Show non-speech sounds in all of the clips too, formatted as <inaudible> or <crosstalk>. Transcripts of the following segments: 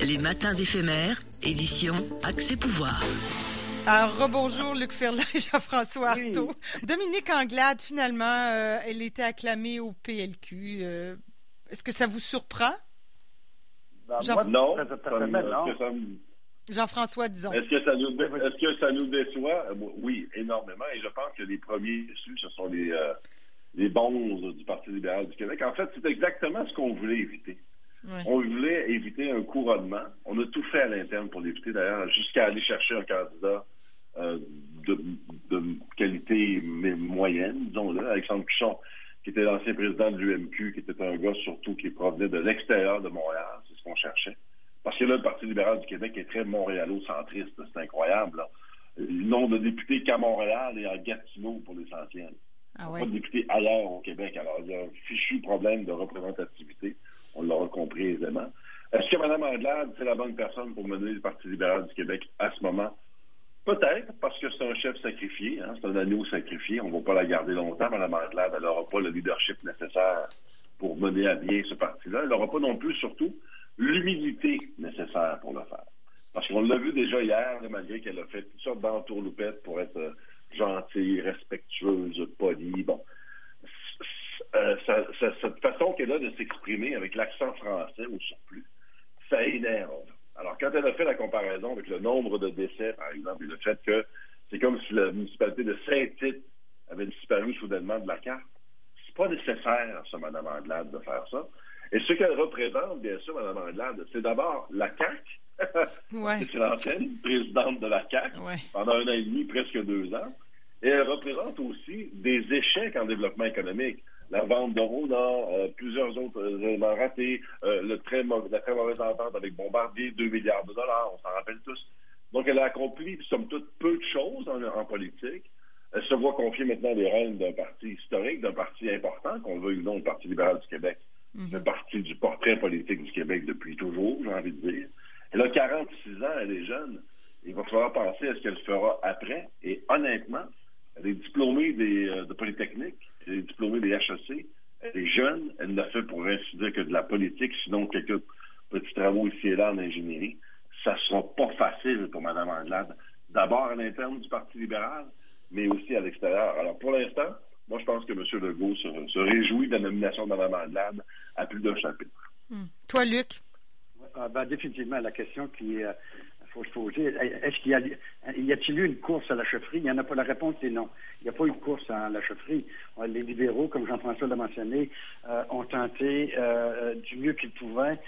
Les matins éphémères, édition Accès Pouvoir. Alors, rebonjour Luc Ferland et <laughs> Jean-François Artaud. Dominique Anglade, finalement, euh, elle était acclamée au PLQ. Euh, est-ce que ça vous surprend? Ben, Jean... Non, Jean-François, disons. Est-ce que, ça nous est-ce que ça nous déçoit? Euh, oui, énormément. Et je pense que les premiers déçus, ce sont les, les bons du Parti libéral du Québec. En fait, c'est exactement ce qu'on voulait éviter. On voulait éviter un couronnement. On a tout fait à l'interne pour l'éviter, d'ailleurs, jusqu'à aller chercher un candidat euh, de, qualité moyenne, disons-le, Alexandre Pichon, qui était l'ancien président de l'UMQ, qui était un gars surtout qui provenait de l'extérieur de Montréal, c'est ce qu'on cherchait. Parce que là, le Parti libéral du Québec est très montréalo-centriste, c'est incroyable. Le nombre de députés qu'à Montréal et à Gatineau pour l'essentiel. Ah Pas de députés ailleurs au Québec. Alors, il y a un fichu problème de représentativité. On l'aura compris aisément. Est-ce que Mme Anglade, c'est la bonne personne pour mener le Parti libéral du Québec à ce moment? Peut-être, parce que c'est un chef sacrifié, hein, c'est un agneau sacrifié. On ne va pas la garder longtemps, Mme Anglade. Elle n'aura pas le leadership nécessaire pour mener à bien ce parti-là. Elle n'aura pas non plus, surtout, l'humilité nécessaire pour le faire. Parce qu'on l'a vu déjà hier, malgré qu'elle a fait toutes sortes d'entourloupettes pour être euh, gentille, respectueuse, polie. Bon, euh, cette façon qu'elle a de s'exprimer avec l'accent français au surplus, ça énerve. Alors, quand elle a fait la comparaison avec le nombre de décès, par exemple, et le fait que c'est comme si la municipalité de Saint-Tite avait disparu soudainement de la carte, c'est pas nécessaire, ça, Mme Anglade, de faire ça. Et ce qu'elle représente, bien sûr, Mme Anglade, c'est d'abord la CAQ. <laughs> C'est l'ancienne présidente de la CAQ pendant un an et demi, presque deux ans. Et elle représente aussi des échecs en développement économique la vente de euh, plusieurs autres euh, éléments ratés, euh, le très la très mauvaise entente avec Bombardier, 2 milliards de dollars, on s'en rappelle tous. Donc, elle a accompli, somme toute, peu de choses en, politique. Elle se voit confier maintenant les rênes d'un parti historique, d'un parti important, qu'on veut ou non, le Parti libéral du Québec. Mm fait partie du portrait politique du Québec depuis toujours, j'ai envie de dire. Elle a 46 ans, elle est jeune. Il va falloir penser à ce qu'elle fera après. Et honnêtement, elle est diplômée des, de Polytechnique elle est diplômée des HEC. Elle est jeune. Elle n'a fait, pour ainsi dire, que de la politique, sinon quelques petits travaux ici et là en ingénierie. Ça ne sera pas facile pour Mme Anglade. D'abord à l'interne du Parti libéral, mais aussi à l'extérieur. Alors, pour l'instant, moi, je pense que M. Legault se, réjouit de la nomination de Mme Anglade à plus d'un chapitre. Hmm. Toi, Luc? Ah, ben, définitivement, la question qui est faut se poser. Est-ce qu'il y a, y a-t-il eu une course à la chefferie? Il n'y en a pas. La réponse est non. Il n'y a pas eu de course à la chefferie. Les libéraux, comme Jean-François l'a mentionné, euh, ont tenté euh, du mieux qu'ils pouvaient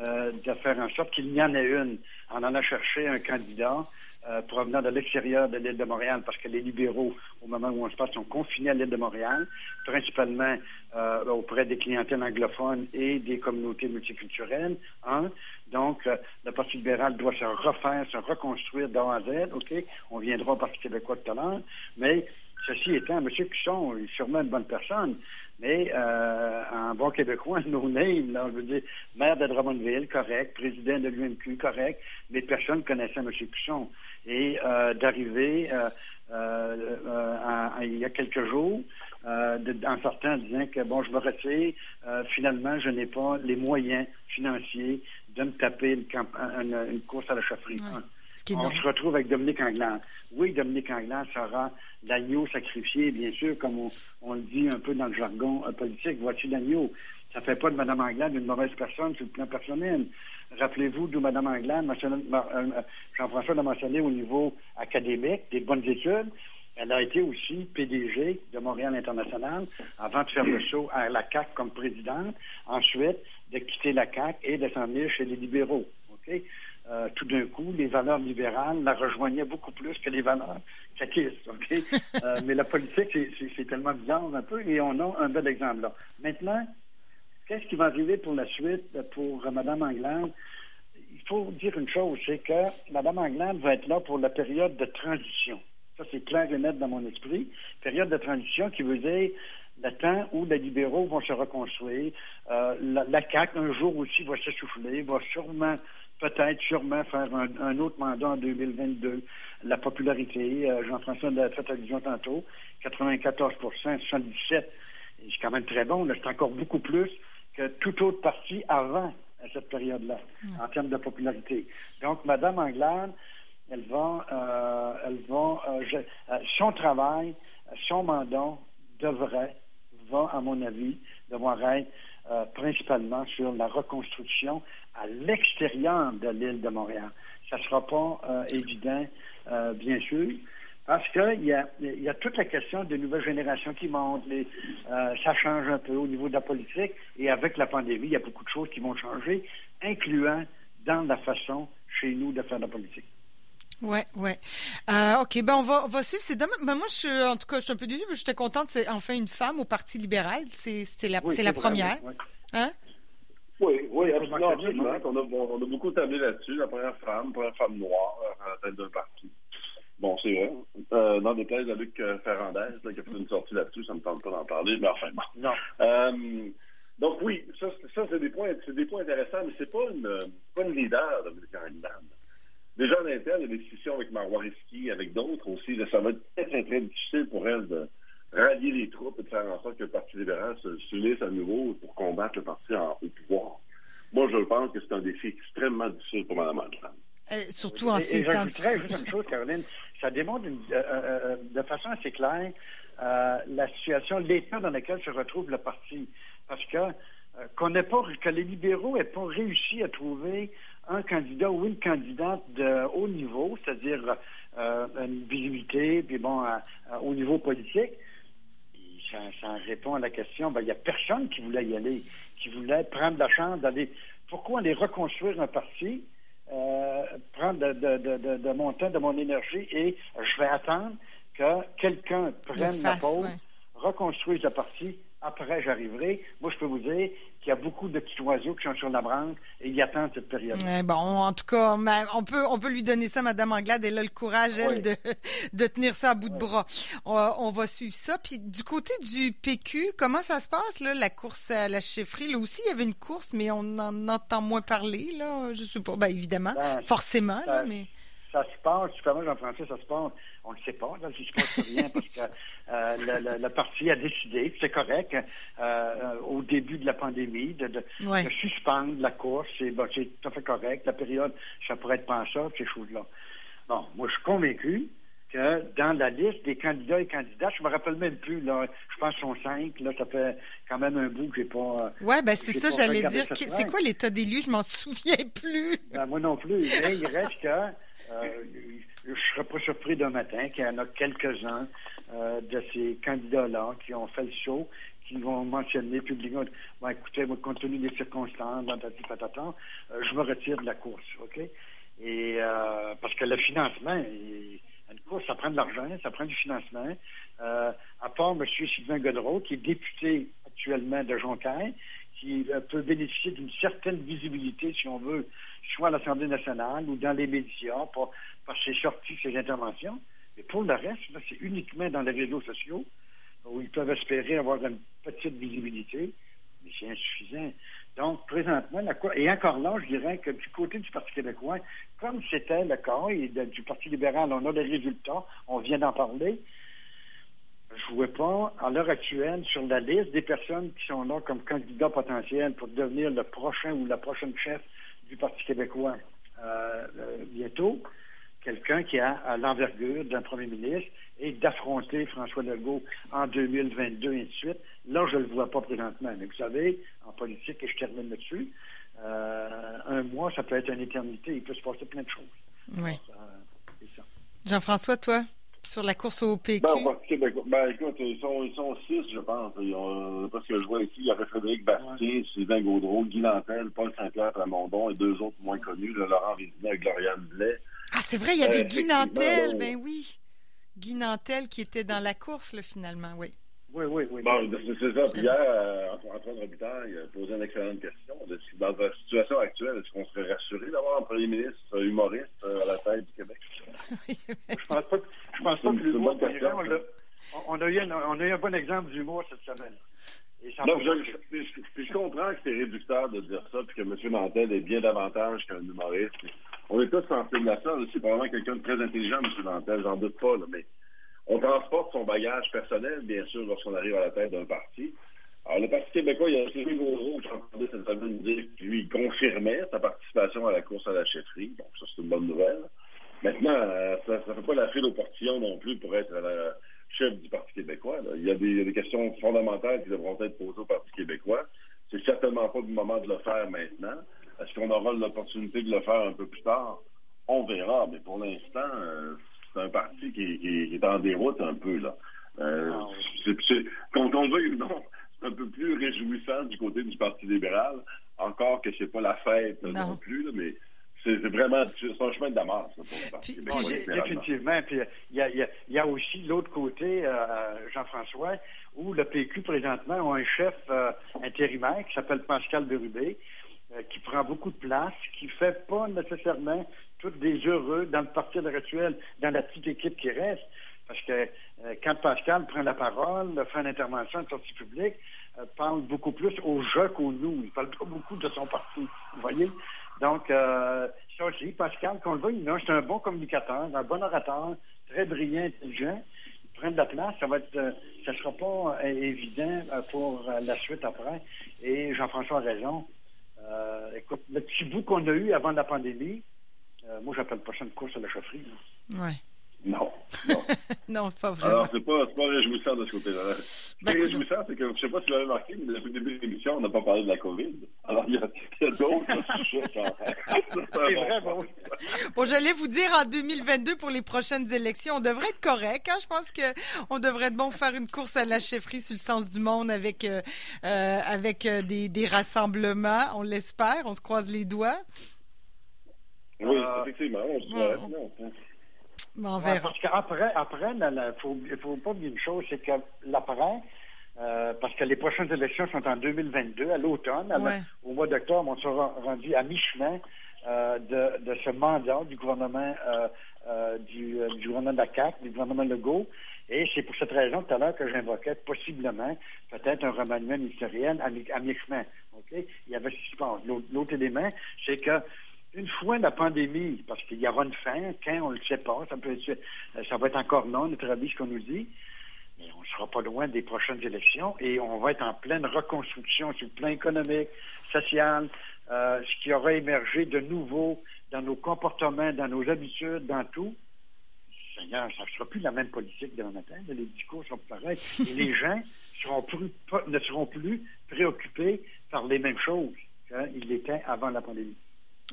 euh, de faire en sorte qu'il y en ait une. On en a cherché un candidat euh, provenant de l'extérieur de l'île de Montréal, parce que les libéraux, au moment où on se passe, sont confinés à l'île de Montréal, principalement euh, auprès des clientèles anglophones et des communautés multiculturelles. Hein. Donc, euh, le Parti libéral doit se refaire, se reconstruire d'A à Z. OK? On viendra au Parti québécois tout à l'heure. Mais Ceci étant, M. Cusson est sûrement une bonne personne, mais euh, en bon québécois, <laughs> no name, là, on veut dire maire de Drummondville, correct, président de l'UMQ, correct, mais personne connaissait M. Cusson. Et euh, d'arriver euh, euh, il y a quelques jours, en sortant en disant que bon, je me retire, finalement, je n'ai pas les moyens financiers de me taper une, course à la chefferie. On se retrouve avec Dominique Anglade. Oui, Dominique Anglade sera l'agneau sacrifié, bien sûr, comme on, le dit un peu dans le jargon politique. Voici l'agneau. Ça ne fait pas de Mme Anglade une mauvaise personne sur le plan personnel. Rappelez-vous d'où Mme Anglade, euh, Jean-François l'a mentionné au niveau académique, des bonnes études. Elle a été aussi PDG de Montréal International avant de faire le saut à la CAC comme présidente. Ensuite, de quitter la CAC et de s'en venir chez les libéraux. Euh, tout d'un coup, les valeurs libérales la rejoignaient beaucoup plus que les valeurs caquistes. <laughs> Euh, mais la politique, c'est tellement bizarre un peu et on a un bel exemple là. Maintenant, Qu'est-ce qui va arriver pour la suite pour Mme Anglade? Il faut dire une chose, c'est que Mme Anglade va être là pour la période de transition. Ça, c'est clair et net dans mon esprit. Période de transition qui veut dire le temps où les libéraux vont se reconstruire. Euh, la, CAQ, un jour aussi, va s'essouffler, va sûrement, peut-être, sûrement faire un, autre mandat en 2022. La popularité, euh, Jean-François l'a fait allusion tantôt, 94% 77 c'est quand même très bon. C'est encore beaucoup plus que toute autre partie avant à cette période-là, en termes de popularité. Donc, Mme Anglade, elle va, euh, va, euh, son travail, son mandat devrait, va, à mon avis, devoir être principalement sur la reconstruction à l'extérieur de l'île de Montréal. Ça ne sera pas évident, bien sûr, parce qu'il y a, y a toute la question des nouvelles générations qui montent. Les, euh, ça change un peu au niveau de la politique. Et avec la pandémie, il y a beaucoup de choses qui vont changer, incluant dans la façon chez nous de faire la politique. Ouais, ouais. Euh, ok, ben on va, on va suivre. C'est dommage. Ben moi, je suis, en tout cas, je suis un peu déçue, mais j'étais contente. C'est enfin une femme au Parti libéral. C'est, c'est la, c'est la première. Oui, Hein? Oui, oui, absolument. On, a, on a beaucoup tablé là-dessus. La première femme, la première femme noire à la tête d'un parti. Bon, c'est vrai. Euh, dans des places de Luc euh, Ferrandez, qui a fait une sortie là-dessus, ça ne me tente pas d'en parler, mais enfin, bon. Non. Euh, donc oui, ça, ça c'est des points, c'est des points intéressants, mais c'est pas une, pas une leader, Dominique Anglade. Déjà en interne, il y a des discussions avec Marois avec d'autres aussi. ça va être très, très, très difficile pour elle de rallier les troupes et de faire en sorte que le Parti libéral s'unisse à nouveau pour combattre le parti en, au pouvoir. Moi, je pense que c'est un défi extrêmement difficile pour surtout en ces temps difficiles. juste une chose, Caroline. Ça démontre euh, euh, de façon assez claire la situation, l'état dans lequel se retrouve le parti. Parce que qu'on pas, que les libéraux n'aient pas réussi à trouver un candidat ou une candidate de haut niveau, c'est-à-dire une visibilité, puis bon, au niveau politique, ça, ça, répond à la question, ben, il n'y a personne qui voulait y aller, qui voulait prendre la chance d'aller. Pourquoi aller reconstruire un parti euh, prendre de, de, de, mon temps, de mon énergie et je vais attendre que quelqu'un prenne la pause, reconstruise la partie après, j'arriverai. Moi, je peux vous dire qu'il y a beaucoup de petits oiseaux qui sont sur la branche et ils attendent cette période. bon, en tout cas, on peut, on peut lui donner ça, Mme Anglade. Elle a le courage, elle, de, de tenir ça à bout de bras. On, va suivre ça. Puis, du côté du PQ, comment ça se passe, là, la course à la chefferie? Là aussi, il y avait une course, mais on en entend moins parler, là. Je sais pas. Bien, évidemment. Ben, forcément, là, mais ça se passe, comment Jean-François, ça se passe, on ne le sait pas, là, il se passe rien parce que euh, le, le, parti a décidé, c'est correct, euh, au début de la pandémie, de, de, suspendre la course, c'est bon, tout à fait correct, la période, ça pourrait être pensable, ces choses-là. Bon, moi, je suis convaincu que dans la liste des candidats et candidates, je me rappelle même plus, là, je pense qu'ils sont cinq, là, ça fait quand même un bout que j'ai pas. Oui, ben c'est ça, j'allais dire. C'est quoi l'état d'élu? Je m'en <laughs> souviens plus. Ben, moi non plus. Mais il reste que euh, je serais pas surpris d'un matin qu'il y en a quelques-uns euh, de ces candidats-là qui ont fait le show, qui vont mentionner publiquement bon, écoutez, compte tenu des circonstances, euh, je me retire de la course, OK? Et parce que le financement, une course, ça prend de l'argent, ça prend du financement. à part M. Sylvain Godreau, qui est député actuellement de Jonquière, qui peut bénéficier d'une certaine visibilité, si on veut, soit à l'Assemblée nationale ou dans les médias par, par ses sorties, ses interventions. Mais pour le reste, c'est uniquement dans les réseaux sociaux où ils peuvent espérer avoir une petite visibilité, mais c'est insuffisant. Donc, présentement, la, et encore là, je dirais que du côté du Parti québécois, comme c'était le cas, et du Parti libéral, on a des résultats, on vient d'en parler, je ne vois pas, à l'heure actuelle, sur la liste des personnes qui sont là comme candidats potentiels pour devenir le prochain ou la prochaine chef du Parti québécois euh, euh, bientôt, quelqu'un qui a l'envergure d'un premier ministre et d'affronter François Legault en 2022 et de suite. Là, je ne le vois pas présentement. Mais vous savez, en politique, et je termine là-dessus, euh, un mois, ça peut être une éternité. Il peut se passer plein de choses. Oui. Jean-François, toi? sur la course au PQ? Ben, ben, écoute, ils sont, ils sont six, je pense. parce que je vois ici, il y avait Frédéric Bastien, Sylvain Gaudreau, Guy Lantel, Paul Saint-Pierre Plamondon et deux autres moins connus, Laurent Vézina et Gloriane Blais. Ah, c'est vrai, il y avait Guy Nantel, ben oui. Guy Nantel qui était dans la course, là, finalement, oui. Oui, oui, oui. Bon, c'est ça. Puis hier, euh, Antoine Robitaille il a posé une excellente question. Dans la situation actuelle, est-ce qu'on serait rassuré d'avoir un premier ministre humoriste euh, à la tête du Québec? je pense pas, je pense pas que l'humour, on, a eu un, on a eu un bon exemple d'humour cette semaine. Non, je comprends que c'est réducteur de dire ça, puis que M. Nantel est bien davantage qu'un humoriste. On est tous sensibles à ça. C'est probablement quelqu'un de très intelligent, M. Nantel, j'en doute pas, mais on transporte son bagage personnel, bien sûr, lorsqu'on arrive à la tête d'un parti. Alors, le Parti québécois, il y a Sylvain Gaudreau, j'entendais cette semaine dire que lui, confirmait sa participation à la course à la chefferie. Donc, ça, c'est une bonne nouvelle. Maintenant, euh, ça ne fait pas la file au portillon non plus pour être chef du Parti québécois. Il y, a des, il y, a des, questions fondamentales qui devront être posées au Parti québécois. C'est certainement pas le moment de le faire maintenant. Est-ce qu'on aura l'opportunité de le faire un peu plus tard? On verra, mais pour l'instant, euh, c'est un parti qui, qui, qui, est en déroute un peu. là. Euh, ah, oui. Quand on veut ou non, c'est un peu plus réjouissant du côté du Parti libéral. Encore que c'est pas la fête non, non plus, là, mais c'est vraiment c'est un chemin de damas pour le Parti québécois. Définitivement. Puis il y a, y, a, y a, aussi l'autre côté, euh, Jean-François, où le PQ présentement a un chef euh, intérimaire qui s'appelle Pascal Berubé, euh, qui prend beaucoup de place, qui fait pas nécessairement tous des heureux dans le parti de rituel, dans la petite équipe qui reste. Parce que euh, quand Pascal prend la parole, fait une intervention, une sortie publique, euh, parle beaucoup plus au jeu qu'au nous. Il parle pas beaucoup de son parti. Vous voyez? Donc, euh, ça aussi, Pascal, qu'on le voit, c'est un bon communicateur, un bon orateur, très brillant, intelligent. Il prend de la place, ça va être, euh, ça sera pas euh, évident euh, pour la suite après. Et Jean-François a raison. Écoute, le petit bout qu'on a eu avant la pandémie, moi, j'appelle pas ça une course à la chaufferie. Oui. Non. <laughs> Non, pas vraiment. Alors, c'est pas, pas réjouissant de ce côté-là. Ce qui est réjouissant, c'est que, je sais pas si vous l'avez remarqué, mais depuis le début de l'émission, on n'a pas parlé de la COVID. Alors, il y a, a d'autres <laughs> sujets. c'est vrai, <laughs> bon. Bon, j'allais vous dire, en 2022, pour les prochaines élections, on devrait être correct. Hein? Je pense qu'on devrait être bon faire une course à la chefferie sur le sens du monde avec, euh, euh, avec euh, des, des rassemblements. On l'espère. On se croise les doigts. Oui, effectivement. On se croise. On verra. Parce qu'après, après, il faut, faut pas oublier une chose, c'est que l'après, euh, parce que les prochaines élections sont en 2022, à l'automne, ouais. au mois d'octobre, on sera rendu à mi-chemin euh, de, de, ce mandat du gouvernement euh, euh du, du, gouvernement de la CAQ, du gouvernement Legault. Et c'est pour cette raison tout à l'heure que j'invoquais possiblement peut-être un remaniement ministériel à, mi- mi-chemin. Okay? Il y avait L'autre élément, c'est que une fois la pandémie, parce qu'il y aura une fin, quand on ne le sait pas, ça, peut être, ça va être encore non, notre avis, ce qu'on nous dit, mais on ne sera pas loin des prochaines élections et on va être en pleine reconstruction sur le plan économique, social, euh, ce qui aura émergé de nouveau dans nos comportements, dans nos habitudes, dans tout. Seigneur, ça ne sera plus la même politique demain matin, les discours sont pareils. Et les <laughs> gens seront plus, ne seront plus préoccupés par les mêmes choses qu'ils l'étaient avant la pandémie.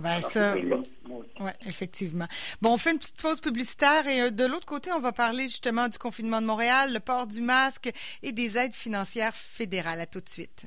Ben ça, ouais, effectivement. Bon, on fait une petite pause publicitaire et de l'autre côté, on va parler justement du confinement de Montréal, le port du masque et des aides financières fédérales. À tout de suite.